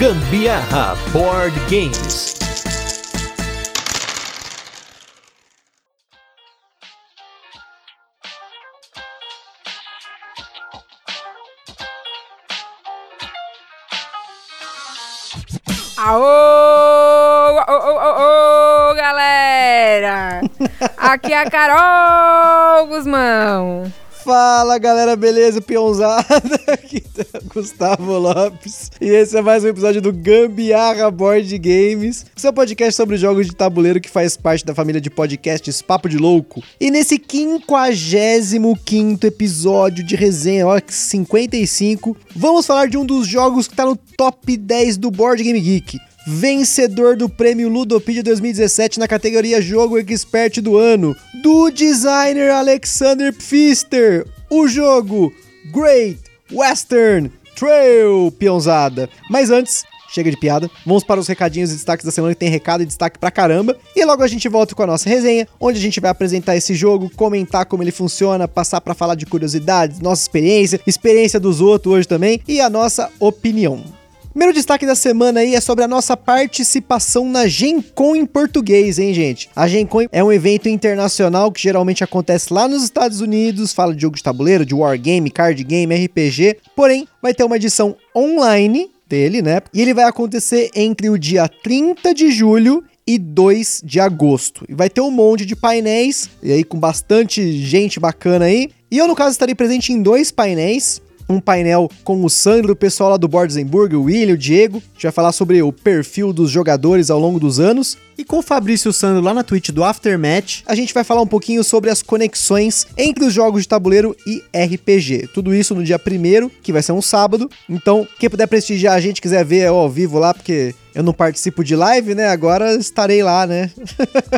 Gambiarra Board Games. Aô, ô, ô, ô, ô, galera! Aqui é a Carol Guzmão. Fala galera, beleza? Peãozada, aqui tá Gustavo Lopes e esse é mais um episódio do Gambiarra Board Games, seu podcast sobre jogos de tabuleiro que faz parte da família de podcasts Papo de Louco. E nesse 55 episódio de resenha, ó, 55, vamos falar de um dos jogos que tá no top 10 do Board Game Geek vencedor do prêmio Ludopedia 2017 na categoria Jogo Expert do Ano, do designer Alexander Pfister, o jogo Great Western Trail, peãozada. Mas antes, chega de piada, vamos para os recadinhos e destaques da semana que tem recado e destaque pra caramba. E logo a gente volta com a nossa resenha, onde a gente vai apresentar esse jogo, comentar como ele funciona, passar para falar de curiosidades, nossa experiência, experiência dos outros hoje também e a nossa opinião. Primeiro destaque da semana aí é sobre a nossa participação na Gen Con em português, hein, gente? A Gen Con é um evento internacional que geralmente acontece lá nos Estados Unidos, fala de jogo de tabuleiro, de wargame, card game, RPG, porém vai ter uma edição online dele, né? E ele vai acontecer entre o dia 30 de julho e 2 de agosto. E vai ter um monte de painéis, e aí com bastante gente bacana aí. E eu, no caso, estarei presente em dois painéis um painel com o Sandro, o pessoal lá do Bordesenburg, o William, o Diego. A gente vai falar sobre o perfil dos jogadores ao longo dos anos. E com o Fabrício Sandro lá na Twitch do Aftermatch, a gente vai falar um pouquinho sobre as conexões entre os jogos de tabuleiro e RPG. Tudo isso no dia 1 que vai ser um sábado. Então, quem puder prestigiar a gente, quiser ver ao vivo lá, porque eu não participo de live, né? Agora estarei lá, né?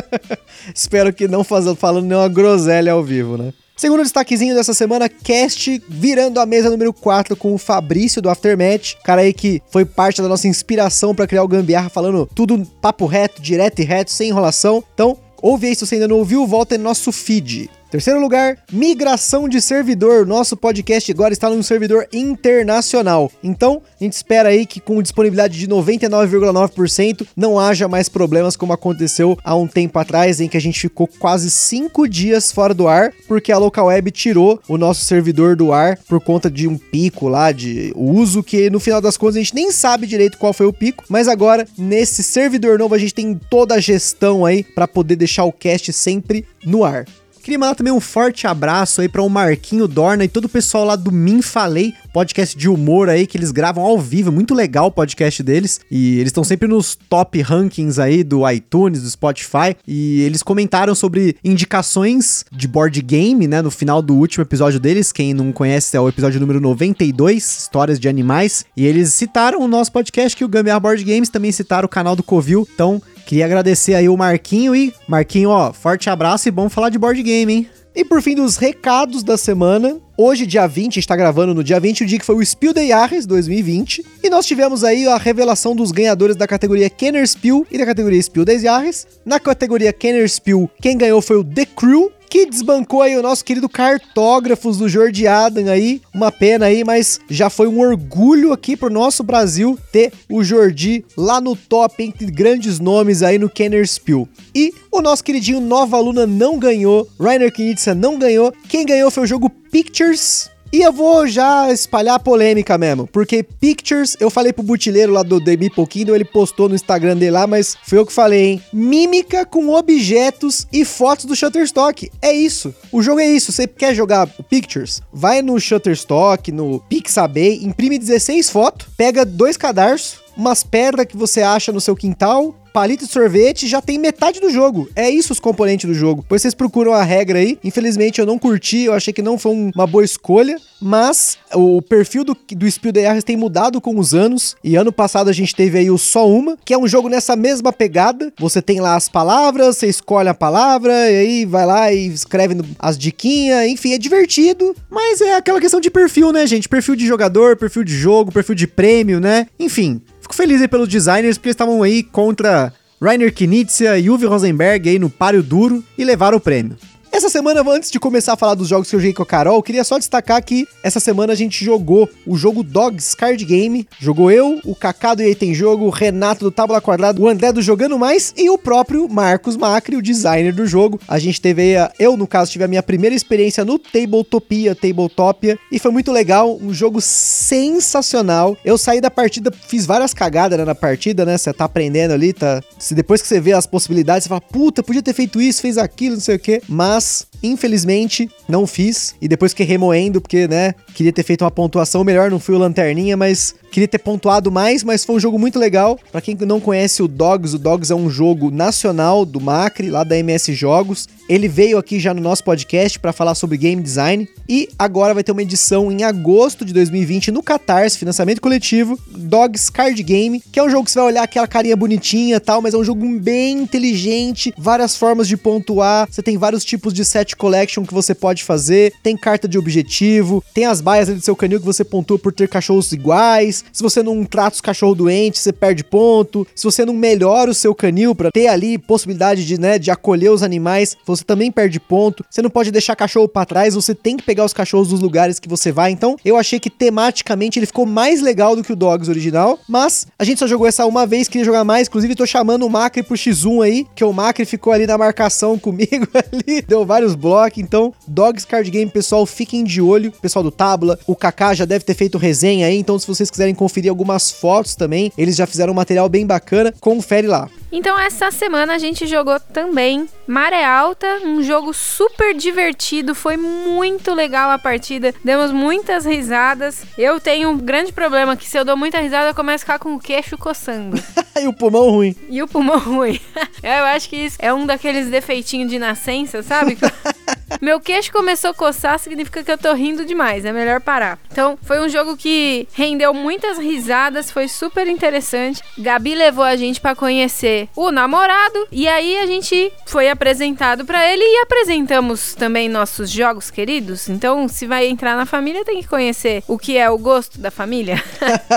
Espero que não fazendo, falando nenhuma groselha ao vivo, né? Segundo destaquezinho dessa semana, cast virando a mesa número 4 com o Fabrício do Aftermatch, cara aí que foi parte da nossa inspiração para criar o Gambiarra, falando tudo papo reto, direto e reto, sem enrolação. Então, ouve aí se você ainda não ouviu, volta em nosso feed. Terceiro lugar, migração de servidor. Nosso podcast agora está num servidor internacional. Então, a gente espera aí que com disponibilidade de 99,9% não haja mais problemas como aconteceu há um tempo atrás, em que a gente ficou quase 5 dias fora do ar, porque a Local Web tirou o nosso servidor do ar por conta de um pico lá de uso que no final das contas a gente nem sabe direito qual foi o pico, mas agora nesse servidor novo a gente tem toda a gestão aí para poder deixar o cast sempre no ar. Queria mandar também um forte abraço aí para o Marquinho Dorna e todo o pessoal lá do Min Falei, podcast de humor aí que eles gravam ao vivo, muito legal o podcast deles. E eles estão sempre nos top rankings aí do iTunes, do Spotify. E eles comentaram sobre indicações de board game, né, no final do último episódio deles, quem não conhece é o episódio número 92, Histórias de Animais, e eles citaram o nosso podcast que o Gambiarra Board Games também citaram o canal do Covil, então Queria agradecer aí o Marquinho. E Marquinho, ó, forte abraço e bom falar de board game, hein? E por fim dos recados da semana, hoje dia 20, está gravando no dia 20, o dia que foi o Spiel de Jahres 2020, e nós tivemos aí a revelação dos ganhadores da categoria Kenner Spiel e da categoria Spiel des Jahres. Na categoria Kenner Spiel, quem ganhou foi o The Crew, que desbancou aí o nosso querido cartógrafos do Jordi Adam aí. Uma pena aí, mas já foi um orgulho aqui pro nosso Brasil ter o Jordi lá no top entre grandes nomes aí no Kenner Spiel. E o nosso queridinho Nova Luna não ganhou, Rainer Knizia não ganhou. Quem ganhou foi o jogo Pictures e eu vou já espalhar a polêmica mesmo, porque Pictures, eu falei pro butileiro lá do Demi Pouquinho, ele postou no Instagram dele lá, mas foi eu que falei, hein? Mímica com objetos e fotos do Shutterstock. É isso. O jogo é isso. Você quer jogar Pictures? Vai no Shutterstock, no Pixabay, imprime 16 fotos, pega dois cadarços, umas pedras que você acha no seu quintal, palito de sorvete, já tem metade do jogo. É isso os componentes do jogo. Depois vocês procuram a regra aí. Infelizmente eu não curti, eu achei que não foi uma boa escolha, mas o perfil do, do Spiel the tem mudado com os anos. E ano passado a gente teve aí o Só Uma, que é um jogo nessa mesma pegada. Você tem lá as palavras, você escolhe a palavra, e aí vai lá e escreve as diquinhas, enfim, é divertido, mas é aquela questão de perfil, né, gente? Perfil de jogador, perfil de jogo, perfil de prêmio, né? Enfim, Fico feliz aí pelos designers, porque eles estavam aí contra Rainer Knizia e Uwe Rosenberg aí no páreo duro e levaram o prêmio. Essa semana, antes de começar a falar dos jogos que eu joguei com a Carol, eu queria só destacar que essa semana a gente jogou o jogo Dogs Card Game. Jogou eu, o Kaká do EA Tem Jogo, o Renato do Tábula Quadrada, o André do Jogando Mais e o próprio Marcos Macri, o designer do jogo. A gente teve, eu no caso, tive a minha primeira experiência no Tabletopia, Tabletopia, e foi muito legal, um jogo sensacional. Eu saí da partida, fiz várias cagadas né, na partida, né? Você tá aprendendo ali, tá? Se depois que você vê as possibilidades, você fala, puta, podia ter feito isso, fez aquilo, não sei o quê. Mas, infelizmente, não fiz. E depois que remoendo, porque, né, queria ter feito uma pontuação melhor, não fui o lanterninha, mas queria ter pontuado mais, mas foi um jogo muito legal. Para quem não conhece o Dogs, o Dogs é um jogo nacional do Macri, lá da MS Jogos. Ele veio aqui já no nosso podcast para falar sobre game design e agora vai ter uma edição em agosto de 2020 no Catarse, financiamento coletivo, Dogs Card Game, que é um jogo que você vai olhar aquela carinha bonitinha, tal, mas é um jogo bem inteligente, várias formas de pontuar, você tem vários tipos de set collection que você pode fazer, tem carta de objetivo, tem as baias do seu canil que você pontua por ter cachorros iguais. Se você não trata os cachorros doentes, você perde ponto. Se você não melhora o seu canil para ter ali possibilidade de, né, de acolher os animais, você também perde ponto. Você não pode deixar cachorro para trás, você tem que pegar os cachorros dos lugares que você vai. Então, eu achei que tematicamente ele ficou mais legal do que o Dogs original, mas a gente só jogou essa uma vez, queria jogar mais, inclusive tô chamando o Macri pro X1 aí, que o Macri ficou ali na marcação comigo ali, deu vários blocos. Então, Dogs Card Game, pessoal, fiquem de olho. Pessoal do Tabla, o Kaká já deve ter feito resenha aí, então se vocês quiserem conferir algumas fotos também, eles já fizeram um material bem bacana, confere lá. Então essa semana a gente jogou também Maré Alta, um jogo super divertido, foi muito legal a partida, demos muitas risadas. Eu tenho um grande problema que se eu dou muita risada eu começo a ficar com o queixo coçando. e o pulmão ruim. E o pulmão ruim. eu acho que isso é um daqueles defeitinhos de nascença, sabe? Meu queixo começou a coçar, significa que eu tô rindo demais, é melhor parar. Então, foi um jogo que rendeu muitas risadas, foi super interessante. Gabi levou a gente para conhecer o namorado e aí a gente foi apresentado para ele e apresentamos também nossos jogos queridos. Então, se vai entrar na família, tem que conhecer o que é o gosto da família.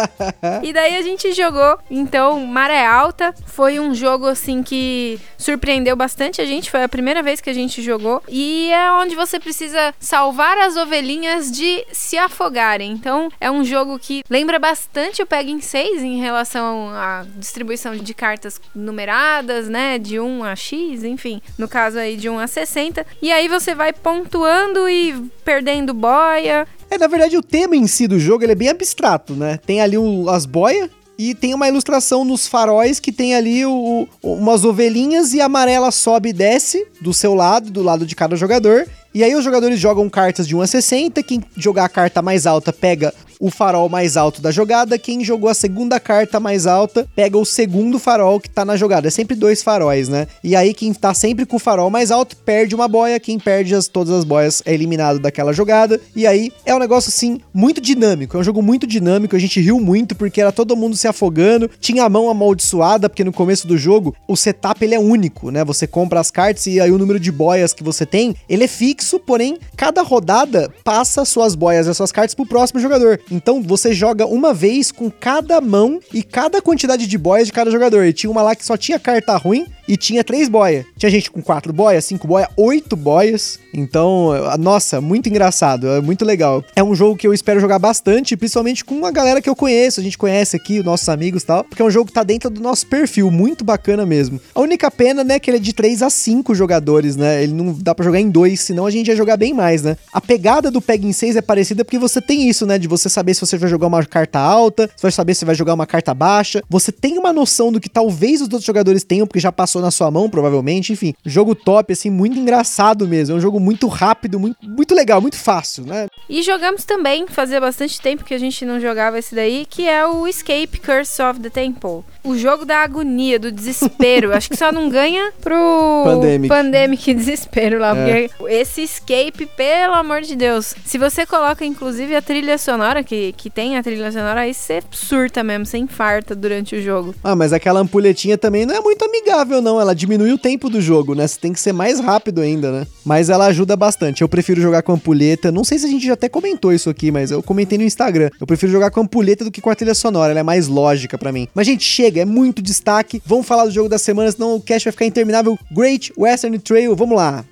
e daí a gente jogou, então, Maré Alta. Foi um jogo assim que surpreendeu bastante a gente, foi a primeira vez que a gente jogou e é onde você precisa salvar as ovelhinhas de se afogarem. Então, é um jogo que lembra bastante o Pegging 6 em relação à distribuição de cartas numeradas, né, de 1 a X, enfim, no caso aí de 1 a 60. E aí você vai pontuando e perdendo boia. É, na verdade, o tema em si do jogo ele é bem abstrato, né? Tem ali as boias, e tem uma ilustração nos faróis que tem ali o, umas ovelhinhas e a amarela sobe e desce do seu lado, do lado de cada jogador. E aí os jogadores jogam cartas de 1 a 60, quem jogar a carta mais alta pega o farol mais alto da jogada. Quem jogou a segunda carta mais alta pega o segundo farol que tá na jogada. É sempre dois faróis, né? E aí quem tá sempre com o farol mais alto perde uma boia, quem perde as, todas as boias é eliminado daquela jogada. E aí é um negócio assim muito dinâmico, é um jogo muito dinâmico. A gente riu muito porque era todo mundo se afogando, tinha a mão amaldiçoada porque no começo do jogo o setup ele é único, né? Você compra as cartas e aí o número de boias que você tem, ele é fixo, porém cada rodada passa suas boias e suas cartas pro próximo jogador. Então você joga uma vez com cada mão e cada quantidade de boias de cada jogador. E tinha uma lá que só tinha carta ruim e tinha três boias. Tinha gente com quatro boias, cinco boias, oito boias. Então, nossa, muito engraçado, é muito legal. É um jogo que eu espero jogar bastante, principalmente com a galera que eu conheço, a gente conhece aqui, nossos amigos e tal, porque é um jogo que tá dentro do nosso perfil, muito bacana mesmo. A única pena, né, que ele é de 3 a 5 jogadores, né? Ele não dá para jogar em dois, senão a gente ia jogar bem mais, né? A pegada do Peg em 6 é parecida porque você tem isso, né, de você saber se você vai jogar uma carta alta, você vai saber se vai jogar uma carta baixa. Você tem uma noção do que talvez os outros jogadores tenham, porque já passou na sua mão, provavelmente. Enfim, jogo top, assim, muito engraçado mesmo. É um jogo muito rápido, muito, muito legal, muito fácil, né? E jogamos também, fazia bastante tempo que a gente não jogava esse daí, que é o Escape Curse of the Temple. O jogo da agonia, do desespero. Acho que só não ganha pro Pandemic, Pandemic desespero lá. É. Porque esse escape, pelo amor de Deus. Se você coloca, inclusive, a trilha sonora, que, que tem a trilha sonora, aí você surta mesmo, você infarta durante o jogo. Ah, mas aquela ampulhetinha também não é muito amigável, não. Ela diminui o tempo do jogo, né? Você tem que ser mais rápido ainda, né? Mas ela ajuda bastante. Eu prefiro jogar com ampulheta. Não sei se a gente já até comentou isso aqui, mas eu comentei no Instagram. Eu prefiro jogar com ampulheta do que com a trilha sonora. Ela é mais lógica para mim. Mas, gente, chega, é muito destaque. Vamos falar do jogo da semana, senão o cast vai ficar interminável. Great Western Trail, vamos lá.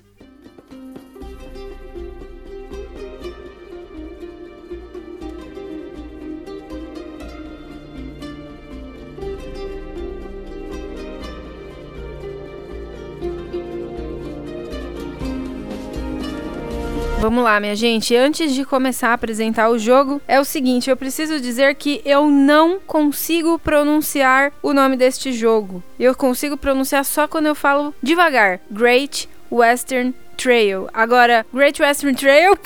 Vamos lá, minha gente. Antes de começar a apresentar o jogo, é o seguinte: eu preciso dizer que eu não consigo pronunciar o nome deste jogo. Eu consigo pronunciar só quando eu falo devagar. Great Western Trail. Agora, Great Western Trail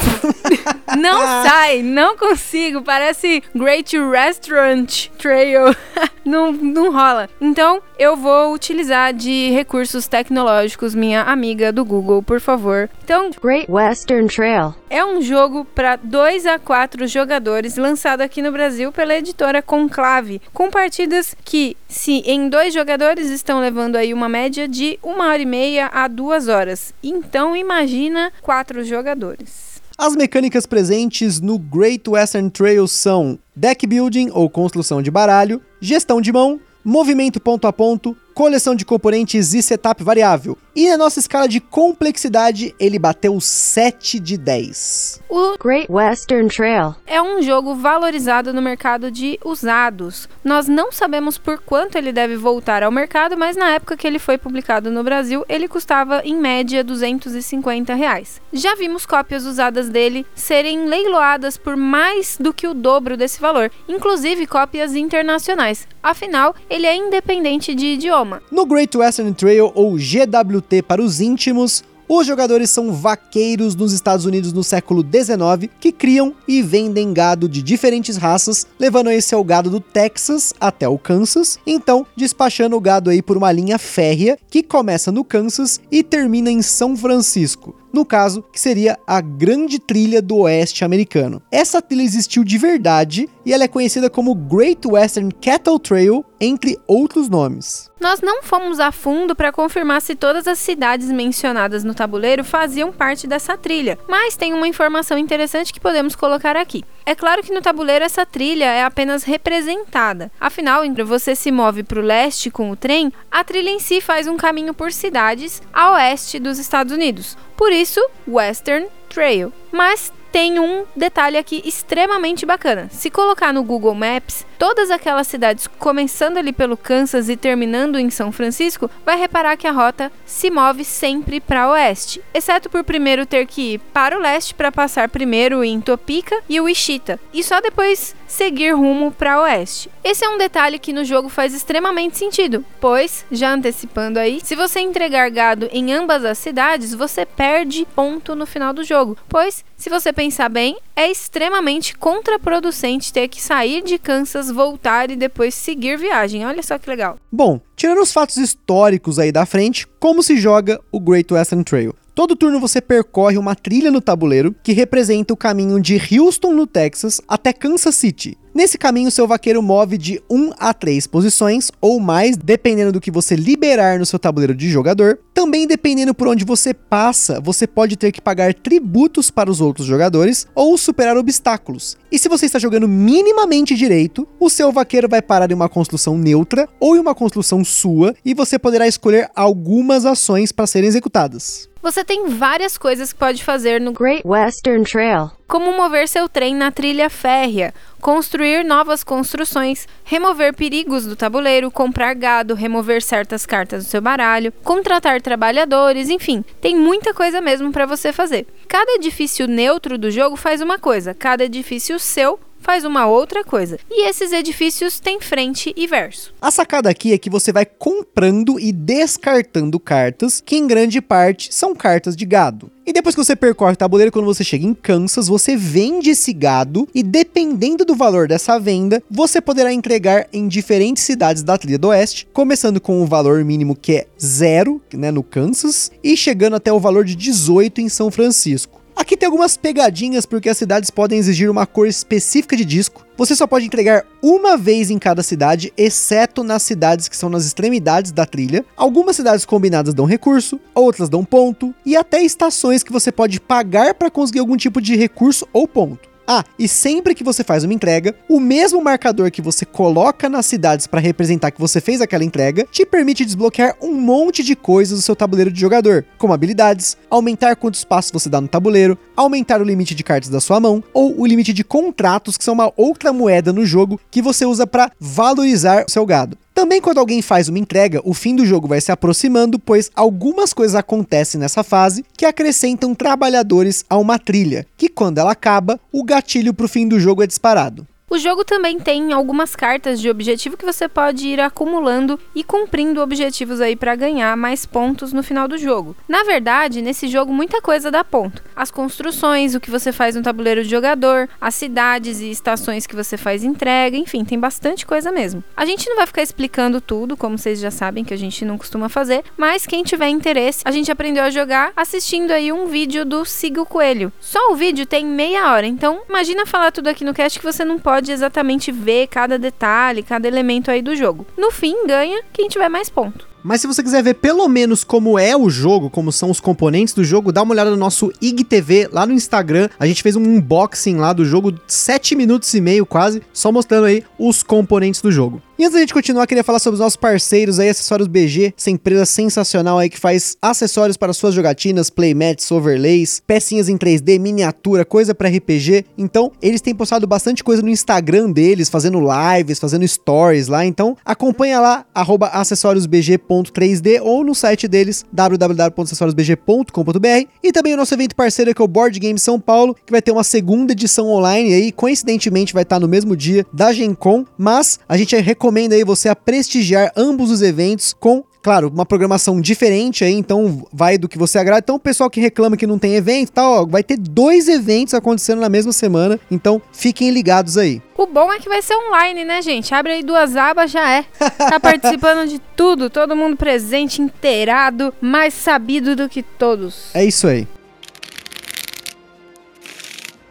não sai, não consigo. Parece Great Restaurant Trail. não, não rola. Então, eu vou utilizar de recursos tecnológicos, minha amiga do Google, por favor. Então, Great Western Trail é um jogo para 2 a 4 jogadores, lançado aqui no Brasil pela editora Conclave, com partidas que, se em dois jogadores, estão levando aí uma média de uma hora e meia a duas horas. Então, imagina quatro jogadores. As mecânicas presentes no Great Western Trail são deck building ou construção de baralho, gestão de mão, movimento ponto a ponto, coleção de componentes e setup variável. E na nossa escala de complexidade, ele bateu 7 de 10. O Great Western Trail é um jogo valorizado no mercado de usados. Nós não sabemos por quanto ele deve voltar ao mercado, mas na época que ele foi publicado no Brasil, ele custava em média 250 reais. Já vimos cópias usadas dele serem leiloadas por mais do que o dobro desse valor, inclusive cópias internacionais. Afinal, ele é independente de idioma. No Great Western Trail, ou GWT para os íntimos, os jogadores são vaqueiros nos Estados Unidos no século XIX que criam e vendem gado de diferentes raças, levando esse ao gado do Texas até o Kansas, então despachando o gado aí por uma linha férrea que começa no Kansas e termina em São Francisco no caso, que seria a Grande Trilha do Oeste americano. Essa trilha existiu de verdade e ela é conhecida como Great Western Cattle Trail, entre outros nomes. Nós não fomos a fundo para confirmar se todas as cidades mencionadas no tabuleiro faziam parte dessa trilha, mas tem uma informação interessante que podemos colocar aqui. É claro que no tabuleiro essa trilha é apenas representada. Afinal, entre você se move para o leste com o trem, a trilha em si faz um caminho por cidades a oeste dos Estados Unidos. Por isso, Western Trail. Mas tem um detalhe aqui extremamente bacana. Se colocar no Google Maps, todas aquelas cidades começando ali pelo Kansas e terminando em São Francisco, vai reparar que a rota se move sempre para oeste, exceto por primeiro ter que ir para o leste para passar primeiro em Topeka e Wichita, e só depois seguir rumo para oeste. Esse é um detalhe que no jogo faz extremamente sentido, pois, já antecipando aí, se você entregar gado em ambas as cidades, você perde ponto no final do jogo, pois se você pensar bem, é extremamente contraproducente ter que sair de Kansas, voltar e depois seguir viagem. Olha só que legal. Bom, tirando os fatos históricos aí da frente, como se joga o Great Western Trail? Todo turno você percorre uma trilha no tabuleiro que representa o caminho de Houston, no Texas, até Kansas City. Nesse caminho, seu vaqueiro move de 1 a 3 posições ou mais, dependendo do que você liberar no seu tabuleiro de jogador. Também dependendo por onde você passa, você pode ter que pagar tributos para os outros jogadores ou superar obstáculos. E se você está jogando minimamente direito, o seu vaqueiro vai parar em uma construção neutra ou em uma construção sua e você poderá escolher algumas ações para serem executadas. Você tem várias coisas que pode fazer no Great Western Trail, como mover seu trem na trilha férrea, construir novas construções, remover perigos do tabuleiro, comprar gado, remover certas cartas do seu baralho, contratar trabalhadores, enfim, tem muita coisa mesmo para você fazer. Cada edifício neutro do jogo faz uma coisa, cada edifício seu faz uma outra coisa. E esses edifícios têm frente e verso. A sacada aqui é que você vai comprando e descartando cartas, que em grande parte são cartas de gado. E depois que você percorre o tabuleiro, quando você chega em Kansas, você vende esse gado e dependendo do valor dessa venda, você poderá entregar em diferentes cidades da trilha do oeste, começando com o valor mínimo que é zero, né, no Kansas, e chegando até o valor de 18 em São Francisco. Aqui tem algumas pegadinhas porque as cidades podem exigir uma cor específica de disco. Você só pode entregar uma vez em cada cidade, exceto nas cidades que são nas extremidades da trilha. Algumas cidades combinadas dão recurso, outras dão ponto, e até estações que você pode pagar para conseguir algum tipo de recurso ou ponto. Ah, e sempre que você faz uma entrega, o mesmo marcador que você coloca nas cidades para representar que você fez aquela entrega, te permite desbloquear um monte de coisas do seu tabuleiro de jogador, como habilidades, aumentar quantos passos você dá no tabuleiro, aumentar o limite de cartas da sua mão, ou o limite de contratos, que são uma outra moeda no jogo que você usa para valorizar o seu gado. Também quando alguém faz uma entrega, o fim do jogo vai se aproximando, pois algumas coisas acontecem nessa fase que acrescentam trabalhadores a uma trilha, que quando ela acaba, o gatilho para o fim do jogo é disparado. O jogo também tem algumas cartas de objetivo que você pode ir acumulando e cumprindo objetivos aí para ganhar mais pontos no final do jogo. Na verdade, nesse jogo muita coisa dá ponto. As construções, o que você faz no tabuleiro de jogador, as cidades e estações que você faz entrega, enfim, tem bastante coisa mesmo. A gente não vai ficar explicando tudo, como vocês já sabem que a gente não costuma fazer, mas quem tiver interesse, a gente aprendeu a jogar assistindo aí um vídeo do Siga o Coelho. Só o vídeo tem meia hora, então imagina falar tudo aqui no cast que você não pode pode exatamente ver cada detalhe, cada elemento aí do jogo. No fim, ganha quem tiver mais ponto. Mas se você quiser ver pelo menos como é o jogo, como são os componentes do jogo, dá uma olhada no nosso IGTV lá no Instagram. A gente fez um unboxing lá do jogo, 7 minutos e meio quase, só mostrando aí os componentes do jogo. E antes da gente continuar, queria falar sobre os nossos parceiros aí, Acessórios BG, essa empresa sensacional aí que faz acessórios para suas jogatinas, playmats, overlays, pecinhas em 3D, miniatura, coisa para RPG. Então, eles têm postado bastante coisa no Instagram deles, fazendo lives, fazendo stories lá. Então, acompanha lá, acessóriosbg.3D ou no site deles, www.acessoriosbg.com.br. E também o nosso evento parceiro que é o Board Game São Paulo, que vai ter uma segunda edição online aí, coincidentemente vai estar no mesmo dia da Gen Con, mas a gente recomenda recomendo aí você a prestigiar ambos os eventos com Claro, uma programação diferente aí, então vai do que você agrada. Então, o pessoal que reclama que não tem evento tal, ó, vai ter dois eventos acontecendo na mesma semana. Então, fiquem ligados aí. O bom é que vai ser online, né, gente? Abre aí duas abas, já é. Tá participando de tudo, todo mundo presente, inteirado, mais sabido do que todos. É isso aí.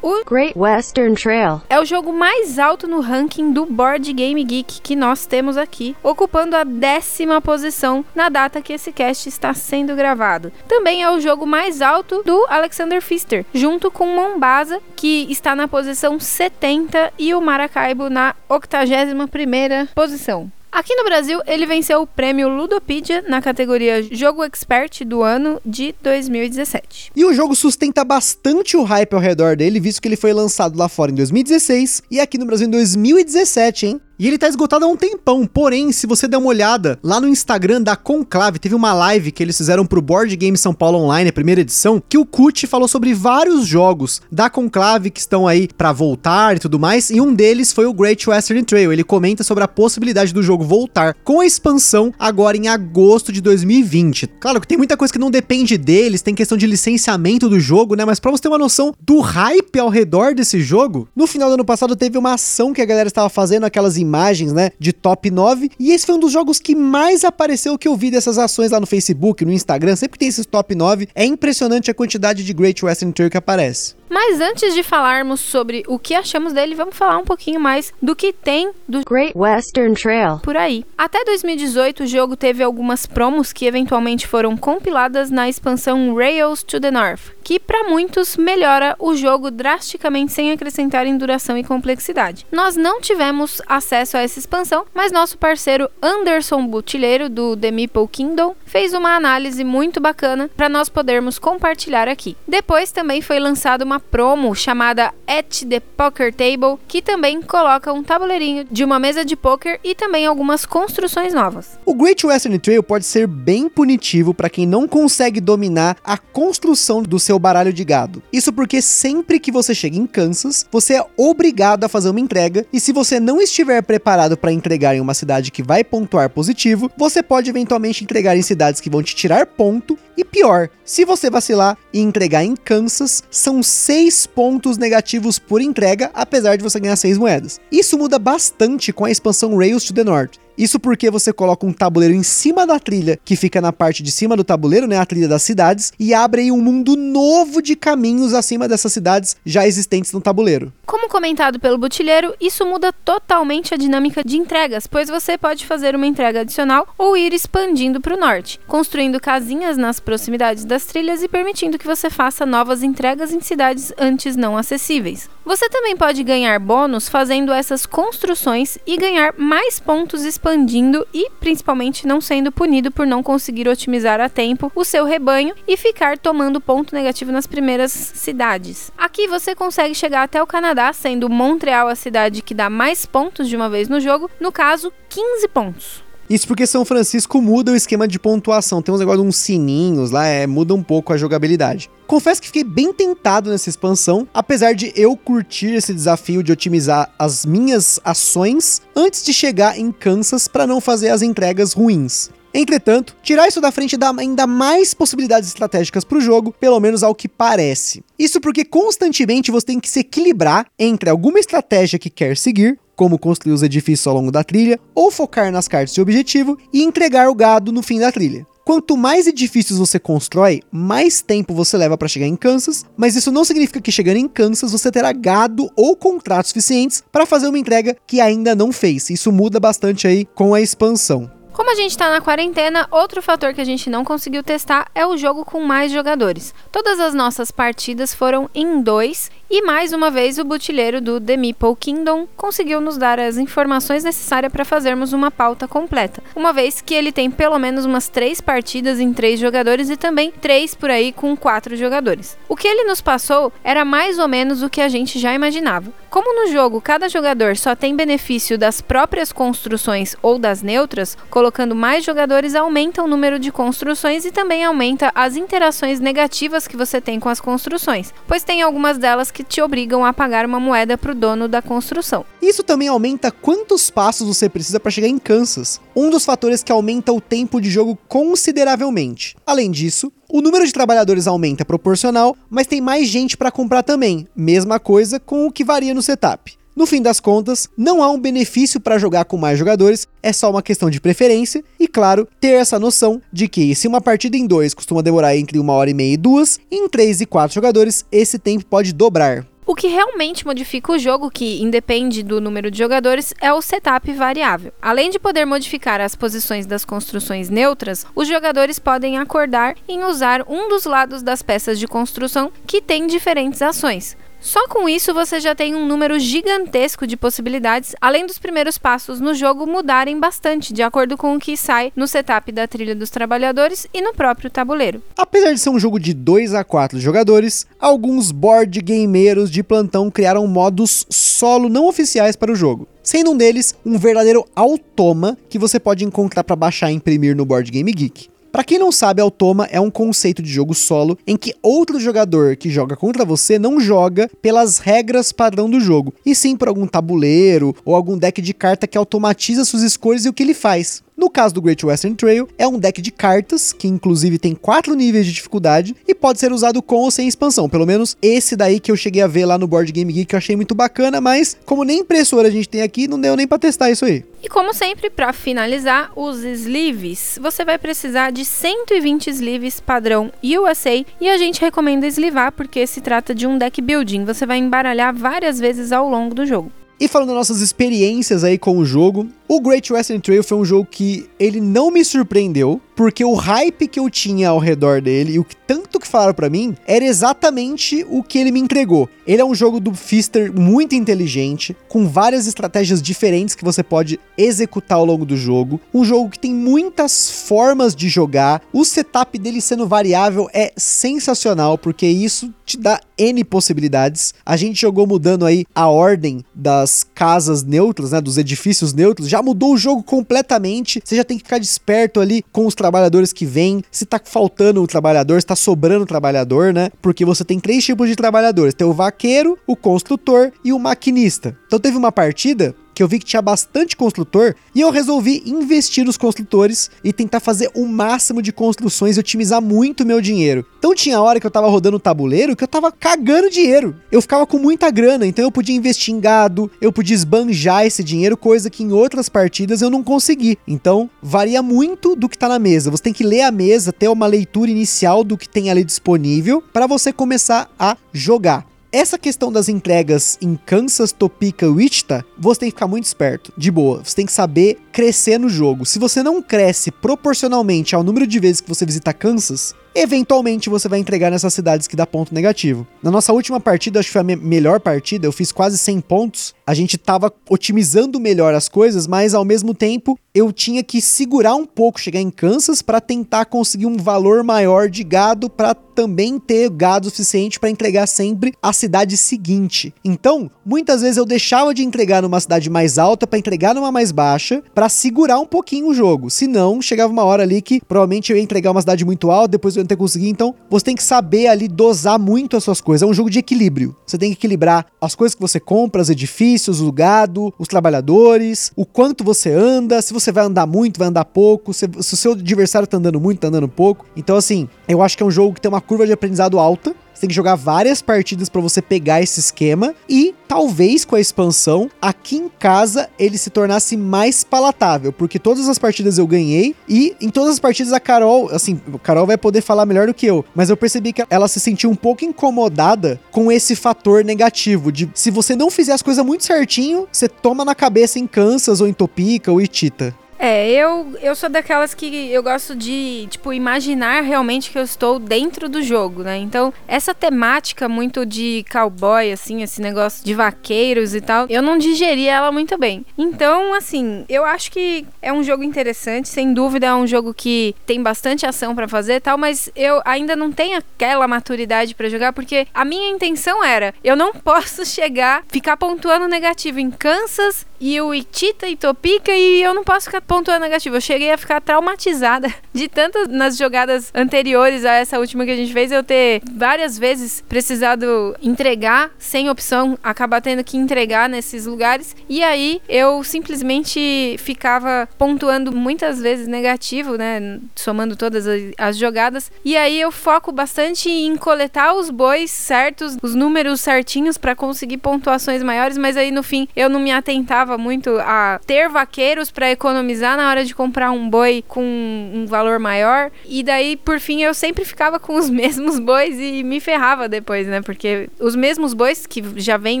O Great Western Trail. é o jogo mais alto no ranking do Board Game Geek que nós temos aqui, ocupando a décima posição na data que esse cast está sendo gravado. Também é o jogo mais alto do Alexander Pfister, junto com Mombasa, que está na posição 70 e o Maracaibo na 81ª posição. Aqui no Brasil, ele venceu o prêmio Ludopedia na categoria Jogo Expert do ano de 2017. E o jogo sustenta bastante o hype ao redor dele, visto que ele foi lançado lá fora em 2016 e aqui no Brasil em 2017, hein? E ele tá esgotado há um tempão, porém, se você der uma olhada lá no Instagram da Conclave, teve uma live que eles fizeram pro Board Game São Paulo Online, a primeira edição, que o Kut falou sobre vários jogos da Conclave que estão aí para voltar e tudo mais, e um deles foi o Great Western Trail. Ele comenta sobre a possibilidade do jogo voltar com a expansão agora em agosto de 2020. Claro que tem muita coisa que não depende deles, tem questão de licenciamento do jogo, né? Mas pra você ter uma noção do hype ao redor desse jogo, no final do ano passado teve uma ação que a galera estava fazendo, aquelas imagens, né, de top 9, e esse foi um dos jogos que mais apareceu que eu vi dessas ações lá no Facebook, no Instagram, sempre que tem esses top 9, é impressionante a quantidade de Great Western Trail que aparece. Mas antes de falarmos sobre o que achamos dele, vamos falar um pouquinho mais do que tem do Great Western Trail. por aí. Até 2018, o jogo teve algumas promos que eventualmente foram compiladas na expansão Rails to the North, que para muitos melhora o jogo drasticamente sem acrescentar em duração e complexidade. Nós não tivemos acesso a essa expansão, mas nosso parceiro Anderson Butileiro do The Meeple Kingdom fez uma análise muito bacana para nós podermos compartilhar aqui. Depois também foi lançada uma promo chamada At the Poker Table, que também coloca um tabuleirinho de uma mesa de poker e também algumas construções novas. O Great Western Trail pode ser bem punitivo para quem não consegue dominar a construção do seu baralho de gado. Isso porque sempre que você chega em Kansas, você é obrigado a fazer uma entrega, e se você não estiver preparado para entregar em uma cidade que vai pontuar positivo, você pode eventualmente entregar em cidades que vão te tirar ponto, e pior, se você vacilar e entregar em Kansas, são 6 pontos negativos por entrega, apesar de você ganhar 6 moedas. Isso muda bastante com a expansão Rails to the North. Isso porque você coloca um tabuleiro em cima da trilha, que fica na parte de cima do tabuleiro, né, a trilha das cidades, e abre aí um mundo novo de caminhos acima dessas cidades já existentes no tabuleiro. Como comentado pelo Botilheiro, isso muda totalmente a dinâmica de entregas, pois você pode fazer uma entrega adicional ou ir expandindo para o norte, construindo casinhas nas proximidades das trilhas e permitindo que você faça novas entregas em cidades antes não acessíveis. Você também pode ganhar bônus fazendo essas construções e ganhar mais pontos expandindo e principalmente não sendo punido por não conseguir otimizar a tempo o seu rebanho e ficar tomando ponto negativo nas primeiras cidades. Aqui você consegue chegar até o Canadá, sendo Montreal a cidade que dá mais pontos de uma vez no jogo, no caso, 15 pontos. Isso porque São Francisco muda o esquema de pontuação. Tem uns negócios, uns sininhos lá, é, muda um pouco a jogabilidade. Confesso que fiquei bem tentado nessa expansão, apesar de eu curtir esse desafio de otimizar as minhas ações antes de chegar em Kansas para não fazer as entregas ruins. Entretanto, tirar isso da frente dá ainda mais possibilidades estratégicas para o jogo, pelo menos ao que parece. Isso porque constantemente você tem que se equilibrar entre alguma estratégia que quer seguir, como construir os edifícios ao longo da trilha, ou focar nas cartas de objetivo e entregar o gado no fim da trilha. Quanto mais edifícios você constrói, mais tempo você leva para chegar em Kansas, mas isso não significa que chegando em Kansas você terá gado ou contratos suficientes para fazer uma entrega que ainda não fez. Isso muda bastante aí com a expansão. Como a gente tá na quarentena, outro fator que a gente não conseguiu testar é o jogo com mais jogadores. Todas as nossas partidas foram em dois e mais uma vez o butilheiro do The Meeple Kingdom conseguiu nos dar as informações necessárias para fazermos uma pauta completa, uma vez que ele tem pelo menos umas três partidas em três jogadores e também três por aí com quatro jogadores. O que ele nos passou era mais ou menos o que a gente já imaginava. Como no jogo cada jogador só tem benefício das próprias construções ou das neutras, colocando mais jogadores aumenta o número de construções e também aumenta as interações negativas que você tem com as construções, pois tem algumas delas que te obrigam a pagar uma moeda para o dono da construção. Isso também aumenta quantos passos você precisa para chegar em Kansas, um dos fatores que aumenta o tempo de jogo consideravelmente. Além disso, o número de trabalhadores aumenta proporcional, mas tem mais gente para comprar também, mesma coisa com o que varia no setup. No fim das contas, não há um benefício para jogar com mais jogadores, é só uma questão de preferência e, claro, ter essa noção de que se uma partida em dois costuma demorar entre uma hora e meia e duas, em três e quatro jogadores esse tempo pode dobrar. O que realmente modifica o jogo, que independe do número de jogadores, é o setup variável. Além de poder modificar as posições das construções neutras, os jogadores podem acordar em usar um dos lados das peças de construção que tem diferentes ações. Só com isso você já tem um número gigantesco de possibilidades, além dos primeiros passos no jogo mudarem bastante de acordo com o que sai no setup da trilha dos trabalhadores e no próprio tabuleiro. Apesar de ser um jogo de 2 a 4 jogadores, alguns board gameiros de plantão criaram modos solo não oficiais para o jogo. Sendo um deles um verdadeiro automa que você pode encontrar para baixar e imprimir no Board Game Geek. Para quem não sabe, Automa é um conceito de jogo solo em que outro jogador que joga contra você não joga pelas regras padrão do jogo, e sim por algum tabuleiro ou algum deck de carta que automatiza suas escolhas e o que ele faz. No caso do Great Western Trail, é um deck de cartas, que inclusive tem quatro níveis de dificuldade, e pode ser usado com ou sem expansão. Pelo menos esse daí que eu cheguei a ver lá no Board Game Geek, que eu achei muito bacana, mas como nem impressora a gente tem aqui, não deu nem pra testar isso aí. E como sempre, para finalizar, os sleeves. Você vai precisar de 120 sleeves padrão USA e a gente recomenda eslivar porque se trata de um deck building. Você vai embaralhar várias vezes ao longo do jogo. E falando das nossas experiências aí com o jogo, o Great Western Trail foi um jogo que ele não me surpreendeu, porque o hype que eu tinha ao redor dele e o que tanto que falaram para mim era exatamente o que ele me entregou. Ele é um jogo do Fister muito inteligente, com várias estratégias diferentes que você pode executar ao longo do jogo. Um jogo que tem muitas formas de jogar. O setup dele sendo variável é sensacional, porque isso te dá N possibilidades. A gente jogou mudando aí a ordem das casas neutras, né, dos edifícios neutros, já mudou o jogo completamente. Você já tem que ficar desperto ali com os trabalhadores que vêm, se tá faltando o trabalhador, se tá sobrando o trabalhador, né? Porque você tem três tipos de trabalhadores: tem o vaqueiro, o construtor e o maquinista. Então teve uma partida que eu vi que tinha bastante construtor e eu resolvi investir nos construtores e tentar fazer o máximo de construções e otimizar muito meu dinheiro. Então tinha hora que eu tava rodando o tabuleiro que eu tava cagando dinheiro. Eu ficava com muita grana, então eu podia investir em gado, eu podia esbanjar esse dinheiro, coisa que em outras partidas eu não consegui. Então varia muito do que tá na mesa. Você tem que ler a mesa, ter uma leitura inicial do que tem ali disponível para você começar a jogar. Essa questão das entregas em Kansas, Topeka, Wichita, você tem que ficar muito esperto, de boa. Você tem que saber crescer no jogo. Se você não cresce proporcionalmente ao número de vezes que você visita Kansas, eventualmente você vai entregar nessas cidades que dá ponto negativo. Na nossa última partida, acho que foi a me melhor partida, eu fiz quase 100 pontos. A gente tava otimizando melhor as coisas, mas ao mesmo tempo eu tinha que segurar um pouco, chegar em Kansas para tentar conseguir um valor maior de gado para também ter gado suficiente para entregar sempre a cidade seguinte. Então, muitas vezes eu deixava de entregar numa cidade mais alta para entregar numa mais baixa, para segurar um pouquinho o jogo. Senão, chegava uma hora ali que provavelmente eu ia entregar uma cidade muito alta, depois eu ia ter que conseguir. Então, você tem que saber ali dosar muito as suas coisas. É um jogo de equilíbrio. Você tem que equilibrar as coisas que você compra, os edifícios, o gado, os trabalhadores, o quanto você anda, se você vai andar muito, vai andar pouco, se, se o seu adversário tá andando muito, tá andando pouco. Então, assim, eu acho que é um jogo que tem uma curva de aprendizado alta. Tem que jogar várias partidas para você pegar esse esquema e talvez com a expansão aqui em casa ele se tornasse mais palatável, porque todas as partidas eu ganhei e em todas as partidas a Carol, assim, a Carol vai poder falar melhor do que eu, mas eu percebi que ela se sentiu um pouco incomodada com esse fator negativo de se você não fizer as coisas muito certinho, você toma na cabeça em Kansas ou em Topica ou Itita. É, eu, eu sou daquelas que eu gosto de, tipo, imaginar realmente que eu estou dentro do jogo, né? Então, essa temática muito de cowboy, assim, esse negócio de vaqueiros e tal, eu não digeri ela muito bem. Então, assim, eu acho que é um jogo interessante, sem dúvida é um jogo que tem bastante ação para fazer e tal, mas eu ainda não tenho aquela maturidade para jogar, porque a minha intenção era, eu não posso chegar, ficar pontuando negativo em Kansas e o Itita e Topica e eu não posso ficar pontuando negativo. Eu cheguei a ficar traumatizada de tanto nas jogadas anteriores a essa última que a gente fez eu ter várias vezes precisado entregar sem opção, acabar tendo que entregar nesses lugares e aí eu simplesmente ficava pontuando muitas vezes negativo, né, somando todas as jogadas. E aí eu foco bastante em coletar os bois certos, os números certinhos para conseguir pontuações maiores, mas aí no fim eu não me atentava muito a ter vaqueiros para economizar na hora de comprar um boi com um valor maior. E daí, por fim, eu sempre ficava com os mesmos bois e me ferrava depois, né? Porque os mesmos bois que já vem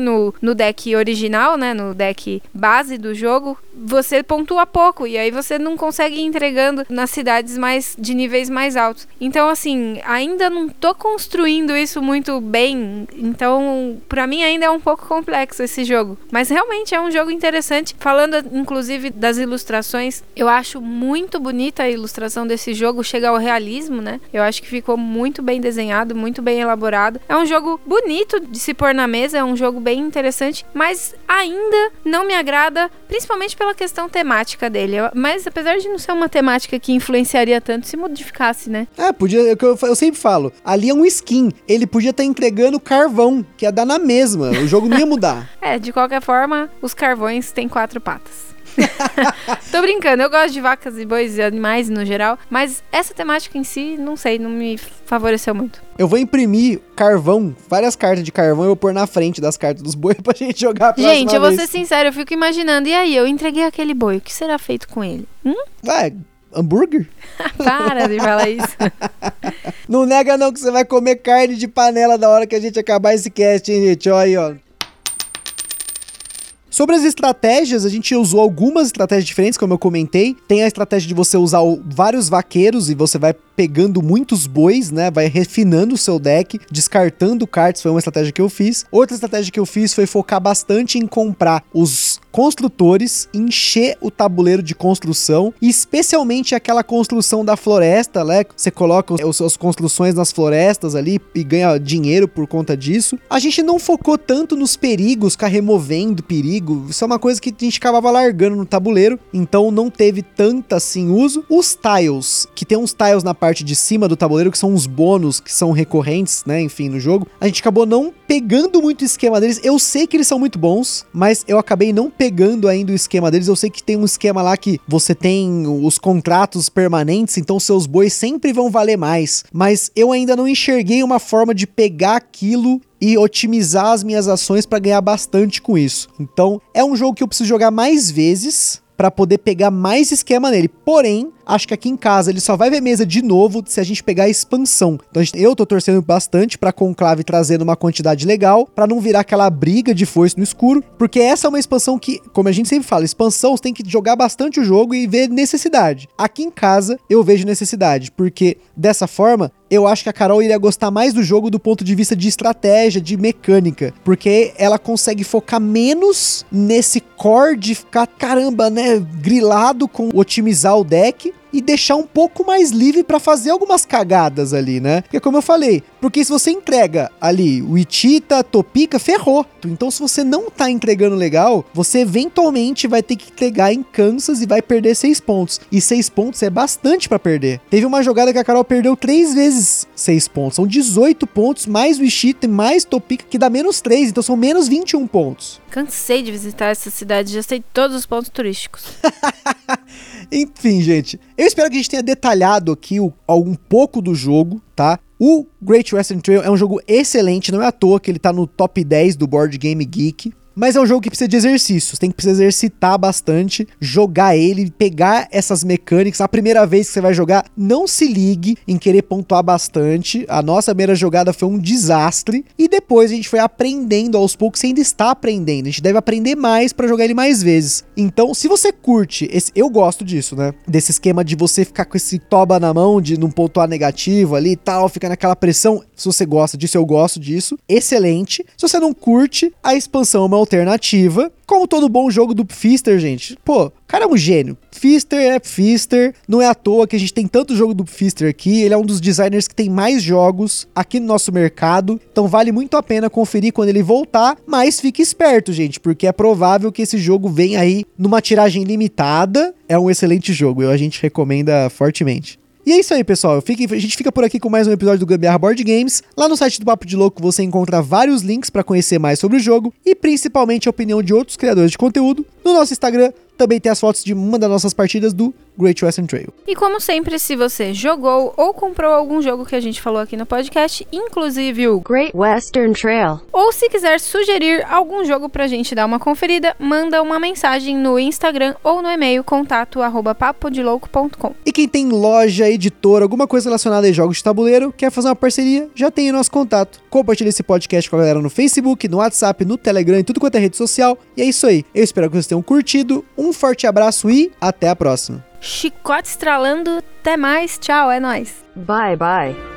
no, no deck original, né? No deck base do jogo, você pontua pouco e aí você não consegue ir entregando nas cidades mais de níveis mais altos. Então, assim, ainda não tô construindo isso muito bem. Então, para mim ainda é um pouco complexo esse jogo. Mas realmente é um jogo interessante. Falando inclusive das ilustrações, eu acho muito bonita a ilustração desse jogo, chega ao realismo, né? Eu acho que ficou muito bem desenhado, muito bem elaborado. É um jogo bonito de se pôr na mesa, é um jogo bem interessante, mas ainda não me agrada, principalmente pela questão temática dele. Mas apesar de não ser uma temática que influenciaria tanto se modificasse, né? É, podia. Eu, eu sempre falo, ali é um skin. Ele podia estar tá entregando carvão, que ia dar na mesma. O jogo não ia mudar. é, de qualquer forma, os carvões têm quatro patas. Tô brincando, eu gosto de vacas e bois e animais no geral, mas essa temática em si, não sei, não me favoreceu muito. Eu vou imprimir carvão, várias cartas de carvão, eu vou pôr na frente das cartas dos bois pra gente jogar a Gente, eu vou vez. ser sincero, eu fico imaginando, e aí, eu entreguei aquele boi, o que será feito com ele? Hum? Vai, hambúrguer? Para de falar isso. não nega não que você vai comer carne de panela da hora que a gente acabar esse cast, hein, gente? Olha aí, ó. Sobre as estratégias, a gente usou algumas estratégias diferentes, como eu comentei. Tem a estratégia de você usar vários vaqueiros e você vai pegando muitos bois, né? Vai refinando o seu deck, descartando cartas, foi uma estratégia que eu fiz. Outra estratégia que eu fiz foi focar bastante em comprar os construtores, encher o tabuleiro de construção, especialmente aquela construção da floresta, né? Você coloca as suas construções nas florestas ali e ganha dinheiro por conta disso. A gente não focou tanto nos perigos, ficar removendo perigo. Isso é uma coisa que a gente acabava largando no tabuleiro, então não teve tanta assim uso. Os tiles, que tem uns tiles na parte de cima do tabuleiro que são uns bônus que são recorrentes, né? Enfim, no jogo. A gente acabou não pegando muito o esquema deles. Eu sei que eles são muito bons, mas eu acabei não pegando ainda o esquema deles. Eu sei que tem um esquema lá que você tem os contratos permanentes, então seus bois sempre vão valer mais. Mas eu ainda não enxerguei uma forma de pegar aquilo e otimizar as minhas ações para ganhar bastante com isso. Então, é um jogo que eu preciso jogar mais vezes para poder pegar mais esquema nele. Porém, acho que aqui em casa ele só vai ver mesa de novo se a gente pegar a expansão. Então gente, eu tô torcendo bastante para Conclave trazendo uma quantidade legal, para não virar aquela briga de força no escuro, porque essa é uma expansão que, como a gente sempre fala, expansão você tem que jogar bastante o jogo e ver necessidade. Aqui em casa eu vejo necessidade, porque dessa forma eu acho que a Carol iria gostar mais do jogo do ponto de vista de estratégia, de mecânica, porque ela consegue focar menos nesse core de ficar, caramba, né, grilado com otimizar o deck e deixar um pouco mais livre para fazer algumas cagadas ali, né? Porque como eu falei, porque se você entrega ali o Ichita, Topica, ferrou. Então se você não tá entregando legal, você eventualmente vai ter que entregar em Kansas e vai perder seis pontos. E seis pontos é bastante para perder. Teve uma jogada que a Carol perdeu três vezes seis pontos. São 18 pontos, mais o Ichita e mais Topica, que dá menos 3, então são menos 21 pontos. Cansei de visitar essa cidade, já sei todos os pontos turísticos. Enfim, gente, eu espero que a gente tenha detalhado aqui o, um pouco do jogo, tá? O Great Western Trail é um jogo excelente, não é à toa que ele tá no top 10 do Board Game Geek. Mas é um jogo que precisa de exercícios, tem que precisar exercitar bastante, jogar ele, pegar essas mecânicas. A primeira vez que você vai jogar, não se ligue em querer pontuar bastante. A nossa primeira jogada foi um desastre e depois a gente foi aprendendo aos poucos, você ainda está aprendendo. A gente deve aprender mais para jogar ele mais vezes. Então, se você curte, esse, eu gosto disso, né? Desse esquema de você ficar com esse toba na mão, de não pontuar negativo ali e tal, ficar naquela pressão. Se você gosta disso, eu gosto disso. Excelente. Se você não curte, a expansão é uma alternativa. Como todo bom jogo do Fister, gente. Pô, o cara é um gênio. Fister é Fister. Não é à toa que a gente tem tanto jogo do Fister aqui. Ele é um dos designers que tem mais jogos aqui no nosso mercado. Então vale muito a pena conferir quando ele voltar. Mas fique esperto, gente, porque é provável que esse jogo venha aí numa tiragem limitada. É um excelente jogo. A gente recomenda fortemente. E é isso aí, pessoal. A gente fica por aqui com mais um episódio do Gambiarra Board Games. Lá no site do Papo de Louco você encontra vários links para conhecer mais sobre o jogo e principalmente a opinião de outros criadores de conteúdo. No nosso Instagram também tem as fotos de uma das nossas partidas do Great Western Trail. E como sempre, se você jogou ou comprou algum jogo que a gente falou aqui no podcast, inclusive o Great Western Trail, ou se quiser sugerir algum jogo pra gente dar uma conferida, manda uma mensagem no Instagram ou no e-mail contato arroba papodelouco.com. E quem tem loja, editora, alguma coisa relacionada a jogos de tabuleiro, quer fazer uma parceria, já tem o nosso contato. Compartilhe esse podcast com a galera no Facebook, no WhatsApp, no Telegram e tudo quanto é rede social. E é isso aí. Eu espero que vocês tenham curtido. Um forte abraço e até a próxima. Chicote estralando, até mais, tchau, é nóis. bye bye.